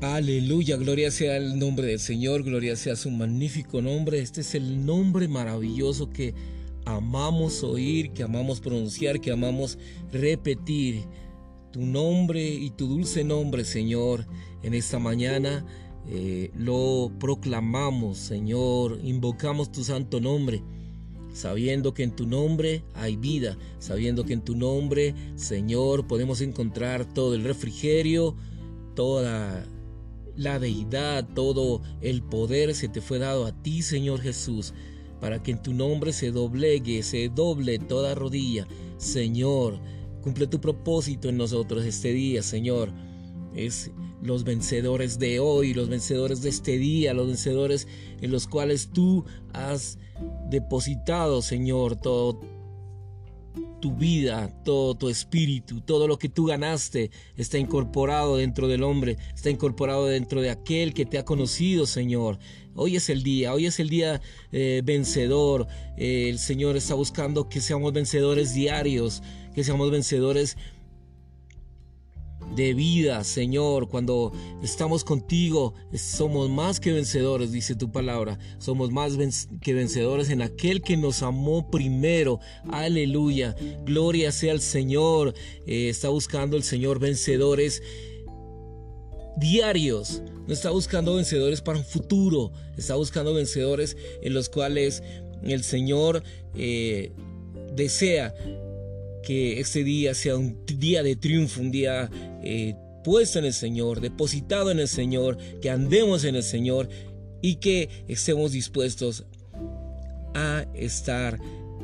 Aleluya, gloria sea el nombre del Señor, gloria sea su magnífico nombre. Este es el nombre maravilloso que amamos oír, que amamos pronunciar, que amamos repetir. Tu nombre y tu dulce nombre, Señor, en esta mañana eh, lo proclamamos, Señor, invocamos tu santo nombre sabiendo que en tu nombre hay vida, sabiendo que en tu nombre, Señor, podemos encontrar todo el refrigerio, toda la deidad, todo el poder se te fue dado a ti, Señor Jesús, para que en tu nombre se doblegue, se doble toda rodilla. Señor, cumple tu propósito en nosotros este día, Señor. Es los vencedores de hoy, los vencedores de este día, los vencedores en los cuales tú has depositado, Señor, todo tu vida, todo tu espíritu, todo lo que tú ganaste está incorporado dentro del hombre, está incorporado dentro de aquel que te ha conocido, Señor. Hoy es el día, hoy es el día eh, vencedor. Eh, el Señor está buscando que seamos vencedores diarios, que seamos vencedores de vida, Señor. Cuando estamos contigo, somos más que vencedores, dice tu palabra. Somos más que vencedores en aquel que nos amó primero. Aleluya. Gloria sea al Señor. Eh, está buscando el Señor vencedores diarios. No está buscando vencedores para un futuro. Está buscando vencedores en los cuales el Señor eh, desea que este día sea un día de triunfo, un día eh, puesto en el Señor, depositado en el Señor, que andemos en el Señor y que estemos dispuestos a estar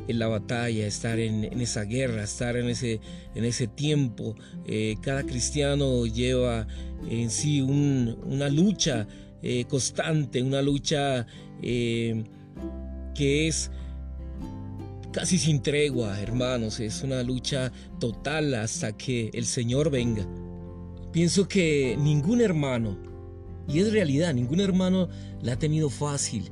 en la batalla, estar en, esa guerra, estar en ese, en ese tiempo. Eh, cada cristiano lleva en sí una lucha eh, constante, una lucha que es casi sin tregua, hermanos. Es una lucha total hasta que el Señor venga. Pienso que ningún hermano, y es realidad, ningún hermano la ha tenido fácil.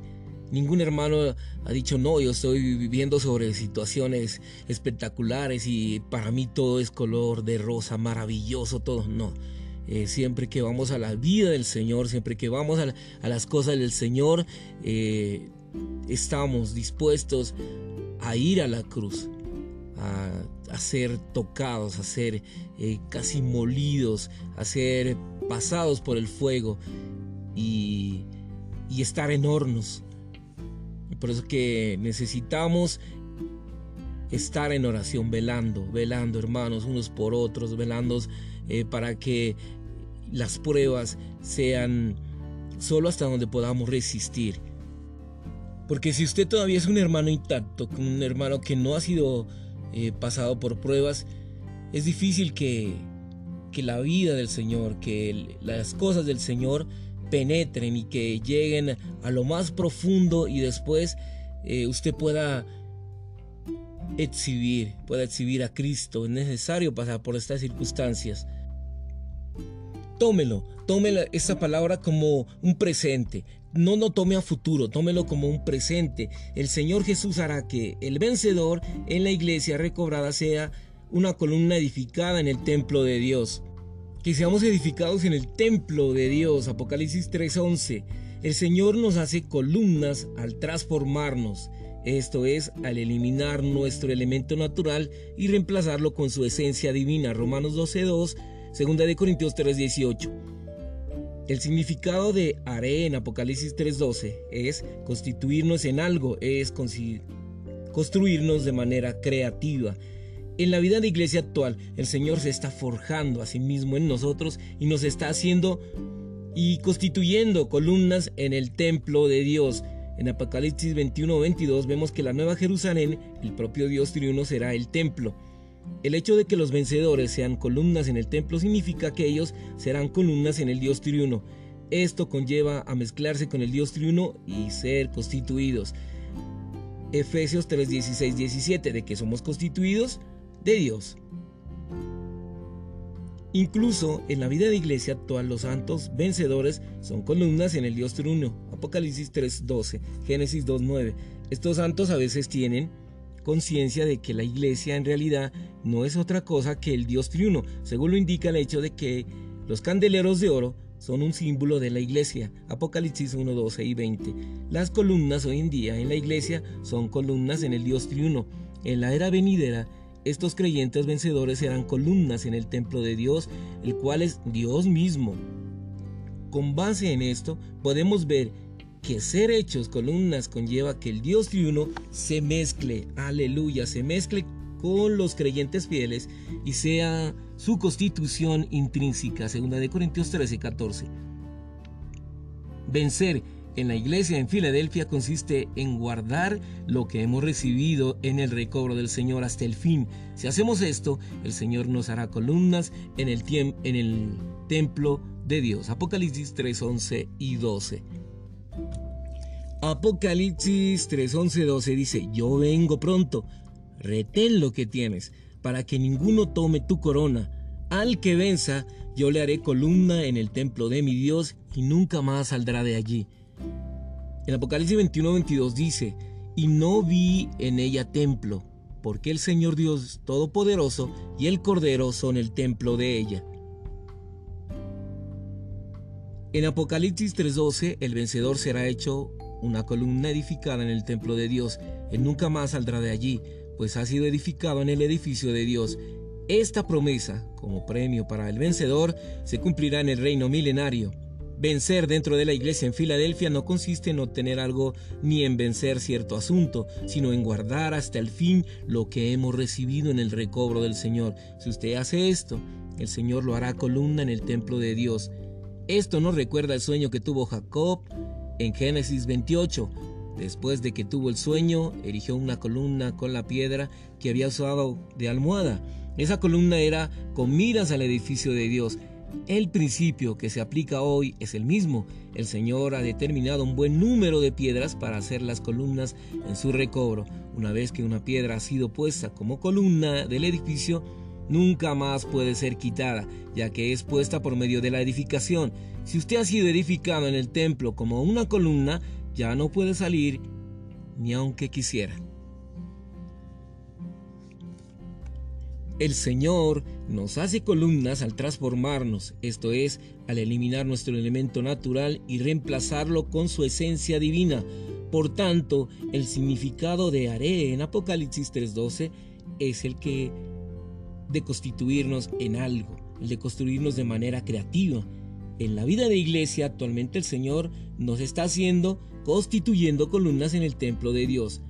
Ningún hermano ha dicho, no, yo estoy viviendo sobre situaciones espectaculares y para mí todo es color de rosa, maravilloso, todo. No. Eh, siempre que vamos a la vida del Señor, siempre que vamos a, las cosas del Señor, eh, estamos dispuestos a ir a la cruz, a, ser tocados, a ser eh, casi molidos, a ser pasados por el fuego y, y estar en hornos. por eso que necesitamos estar en oración, velando, velando hermanos unos por otros, velando eh, para que las pruebas sean solo hasta donde podamos resistir porque si usted todavía es un hermano intacto, un hermano que no ha sido eh, pasado por pruebas, es difícil que, que la vida del Señor, que las cosas del Señor penetren y que lleguen a lo más profundo y después eh, usted pueda exhibir, pueda exhibir a Cristo. Es necesario pasar por estas circunstancias. Tómelo, tómelo esa palabra como un presente no lo tome a futuro, tómelo como un presente. El Señor Jesús hará que el vencedor en la iglesia recobrada sea una columna edificada en el templo de Dios. Que seamos edificados en el templo de Dios. Apocalipsis 3:11. El Señor nos hace columnas al transformarnos. Esto es, al eliminar nuestro elemento natural y reemplazarlo con su esencia divina. Romanos 12:2, 2 de Corintios 3:18. El significado de haré en Apocalipsis 3:12 es constituirnos en algo, es construirnos de manera creativa. En la vida de iglesia actual, el Señor se está forjando a sí mismo en nosotros y nos está haciendo y constituyendo columnas en el templo de Dios. En Apocalipsis 21-22 vemos que la nueva Jerusalén, el propio Dios triuno, será el templo. El hecho de que los vencedores sean columnas en el templo significa que ellos serán columnas en el Dios triuno. Esto conlleva a mezclarse con el Dios triuno y ser constituidos. Efesios 3, 16, 17, de que somos constituidos de Dios. Incluso en la vida de iglesia actual los santos vencedores son columnas en el Dios triuno. Apocalipsis 3, 12, Génesis 2, 9. Estos santos a veces tienen conciencia de que la iglesia en realidad no es otra cosa que el Dios triuno, según lo indica el hecho de que los candeleros de oro son un símbolo de la iglesia. Apocalipsis 1, 12 y 20. Las columnas hoy en día en la iglesia son columnas en el Dios triuno. En la era venidera, estos creyentes vencedores serán columnas en el templo de Dios, el cual es Dios mismo. Con base en esto, podemos ver que ser hechos columnas conlleva que el Dios triuno se mezcle, aleluya, se mezcle con los creyentes fieles y sea su constitución intrínseca, segunda de Corintios 13, 14. Vencer en la iglesia en Filadelfia consiste en guardar lo que hemos recibido en el recobro del Señor hasta el fin. Si hacemos esto, el Señor nos hará columnas en el, en el templo de Dios. Apocalipsis 3, 11 y 12. Apocalipsis 3, 11, 12 dice, yo vengo pronto, retén lo que tienes para que ninguno tome tu corona. Al que venza, yo le haré columna en el templo de mi Dios y nunca más saldrá de allí. En Apocalipsis 21, 22 dice, y no vi en ella templo, porque el Señor Dios Todopoderoso y el Cordero son el templo de ella. En Apocalipsis 3:12, el vencedor será hecho una columna edificada en el templo de Dios. Él nunca más saldrá de allí, pues ha sido edificado en el edificio de Dios. Esta promesa, como premio para el vencedor, se cumplirá en el reino milenario. Vencer dentro de la iglesia en Filadelfia no consiste en obtener algo ni en vencer cierto asunto, sino en guardar hasta el fin lo que hemos recibido en el recobro del Señor. Si usted hace esto, el Señor lo hará columna en el templo de Dios. Esto nos recuerda el sueño que tuvo Jacob en Génesis 28, Después de que tuvo el sueño, erigió una columna con la piedra que había usado de almohada. Esa columna era con miras al edificio de Dios. El principio que se aplica hoy es el mismo. El Señor ha determinado un buen número de piedras para hacer las columnas en su recobro. Una vez que una piedra ha sido puesta como columna del edificio, nunca más puede ser quitada, ya que es puesta por medio de la edificación. Si usted ha sido edificado en el templo como una columna, ya no puede salir ni aunque quisiera. El Señor nos hace columnas al transformarnos, esto es, al eliminar nuestro elemento natural y reemplazarlo con su esencia divina. Por tanto, el significado de haré en Apocalipsis 3:12 es el que de constituirnos en algo, el de construirnos de manera creativa. En la vida de iglesia actualmente el Señor nos está haciendo constituyendo columnas en el templo de Dios.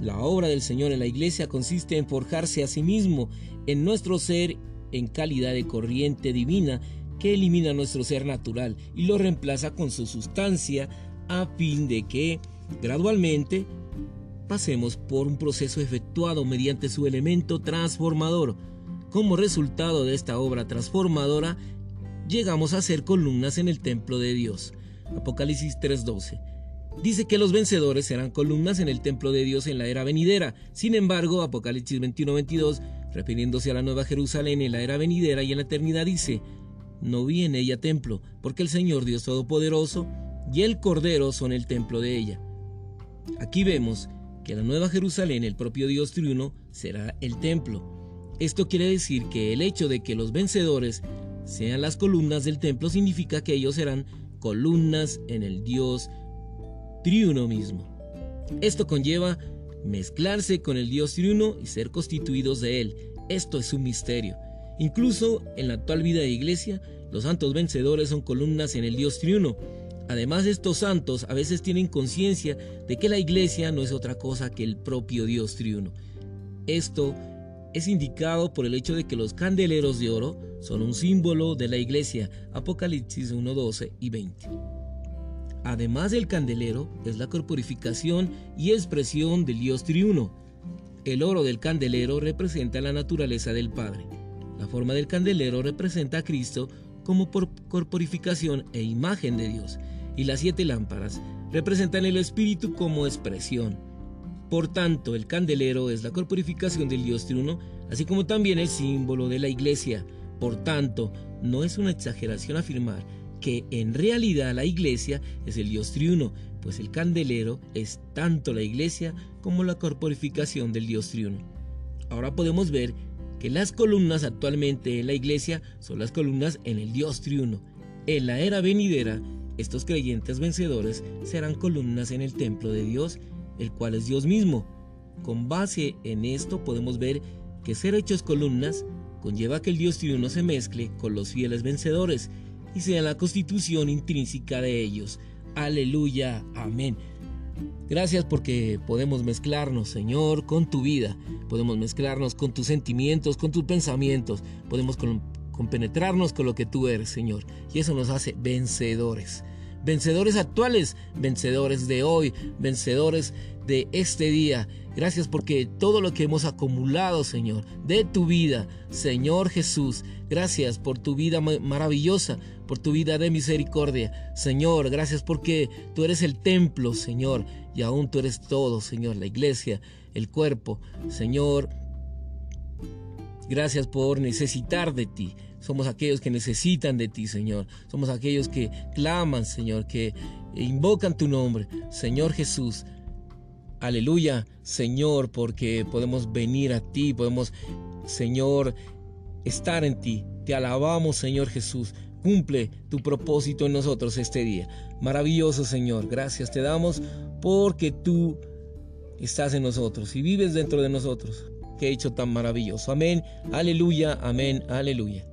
La obra del Señor en la iglesia consiste en forjarse a sí mismo en nuestro ser en calidad de corriente divina que elimina nuestro ser natural y lo reemplaza con su sustancia a fin de que gradualmente pasemos por un proceso efectuado mediante su elemento transformador. Como resultado de esta obra transformadora, llegamos a ser columnas en el templo de Dios. Apocalipsis 3:12 dice que los vencedores serán columnas en el templo de Dios en la era venidera. Sin embargo, Apocalipsis 21-22, refiriéndose a la Nueva Jerusalén en la era venidera y en la eternidad, dice, no vi en ella templo, porque el Señor Dios Todopoderoso y el Cordero son el templo de ella. Aquí vemos que la Nueva Jerusalén, el propio Dios triuno, será el templo. Esto quiere decir que el hecho de que los vencedores sean las columnas del templo significa que ellos serán columnas en el Dios triuno mismo. Esto conlleva mezclarse con el Dios triuno y ser constituidos de Él. Esto es un misterio. Incluso en la actual vida de iglesia, los santos vencedores son columnas en el Dios triuno. Además, estos santos a veces tienen conciencia de que la iglesia no es otra cosa que el propio Dios triuno. Esto es indicado por el hecho de que los candeleros de oro son un símbolo de la iglesia. Apocalipsis 1, 12 y 20. Además del candelero, es la corporificación y expresión del Dios triuno. El oro del candelero representa la naturaleza del Padre. La forma del candelero representa a Cristo como corporificación e imagen de Dios. Y las siete lámparas representan el Espíritu como expresión. Por tanto, el candelero es la corporificación del Dios triuno, así como también el símbolo de la iglesia. Por tanto, no es una exageración afirmar que en realidad la iglesia es el Dios triuno, pues el candelero es tanto la iglesia como la corporificación del Dios triuno. Ahora podemos ver que las columnas actualmente en la iglesia son las columnas en el Dios triuno. En la era venidera, estos creyentes vencedores serán columnas en el templo de Dios, el cual es Dios mismo. Con base en esto podemos ver que ser hechos columnas conlleva que el Dios triuno se mezcle con los fieles vencedores y sea la constitución intrínseca de ellos. Aleluya, amén. Gracias porque podemos mezclarnos, Señor, con tu vida. Podemos mezclarnos con tus sentimientos, con tus pensamientos. Podemos compenetrarnos con lo que tú eres, Señor. Y eso nos hace vencedores. Vencedores actuales, vencedores de hoy, vencedores de este día. Gracias porque todo lo que hemos acumulado, Señor, de tu vida, Señor Jesús, gracias por tu vida maravillosa, por tu vida de misericordia. Señor, gracias porque tú eres el templo, Señor, y aún tú eres todo, Señor, la iglesia, el cuerpo. Señor, gracias por necesitar de ti. Somos aquellos que necesitan de ti, Señor. Somos aquellos que claman, Señor, que invocan tu nombre. Señor Jesús, Aleluya, Señor, porque podemos venir a ti, podemos, Señor, estar en ti. Te alabamos, Señor Jesús. Cumple tu propósito en nosotros este día. Maravilloso, Señor. Gracias te damos porque tú estás en nosotros y vives dentro de nosotros. Qué hecho tan maravilloso. Amén. Aleluya. Amén. Aleluya.